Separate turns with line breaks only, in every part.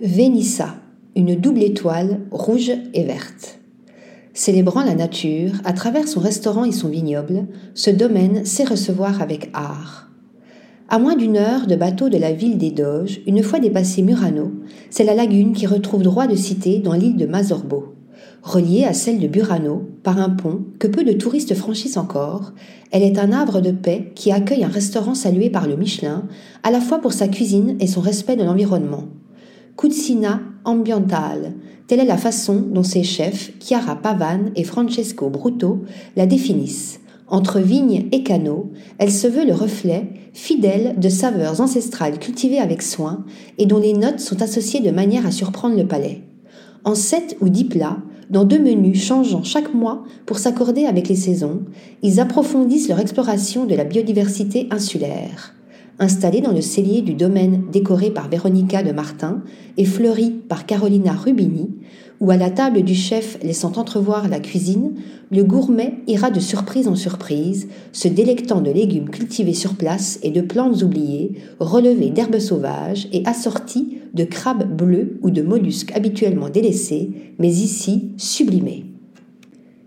Vénissa, une double étoile rouge et verte. Célébrant la nature, à travers son restaurant et son vignoble, ce domaine sait recevoir avec art. À moins d'une heure de bateau de la ville des Doges, une fois dépassé Murano, c'est la lagune qui retrouve droit de cité dans l'île de Mazorbo. Reliée à celle de Burano par un pont que peu de touristes franchissent encore, elle est un havre de paix qui accueille un restaurant salué par le Michelin, à la fois pour sa cuisine et son respect de l'environnement. Cucina ambientale, telle est la façon dont ses chefs, Chiara Pavan et Francesco Bruto, la définissent. Entre vigne et canot, elle se veut le reflet, fidèle de saveurs ancestrales cultivées avec soin et dont les notes sont associées de manière à surprendre le palais. En sept ou dix plats, dans deux menus changeant chaque mois pour s'accorder avec les saisons, ils approfondissent leur exploration de la biodiversité insulaire. Installé dans le cellier du domaine décoré par Véronica de Martin et fleuri par Carolina Rubini, ou à la table du chef laissant entrevoir la cuisine, le gourmet ira de surprise en surprise, se délectant de légumes cultivés sur place et de plantes oubliées, relevés d'herbes sauvages et assortis de crabes bleus ou de mollusques habituellement délaissés, mais ici sublimés.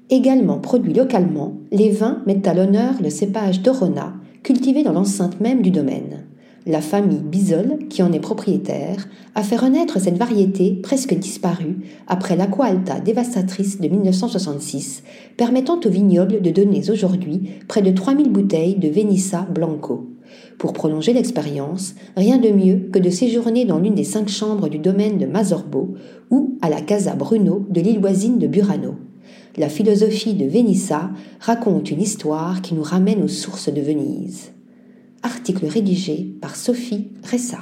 Également produits localement, les vins mettent à l'honneur le cépage d'Orona, cultivé dans l'enceinte même du domaine. La famille Bisol, qui en est propriétaire, a fait renaître cette variété presque disparue après l'aqua alta dévastatrice de 1966, permettant au vignoble de donner aujourd'hui près de 3000 bouteilles de Venissa Blanco. Pour prolonger l'expérience, rien de mieux que de séjourner dans l'une des cinq chambres du domaine de Mazorbo ou à la Casa Bruno de l'île voisine de Burano. La philosophie de Venissa raconte une histoire qui nous ramène aux sources de Venise. Article rédigé par Sophie Ressa.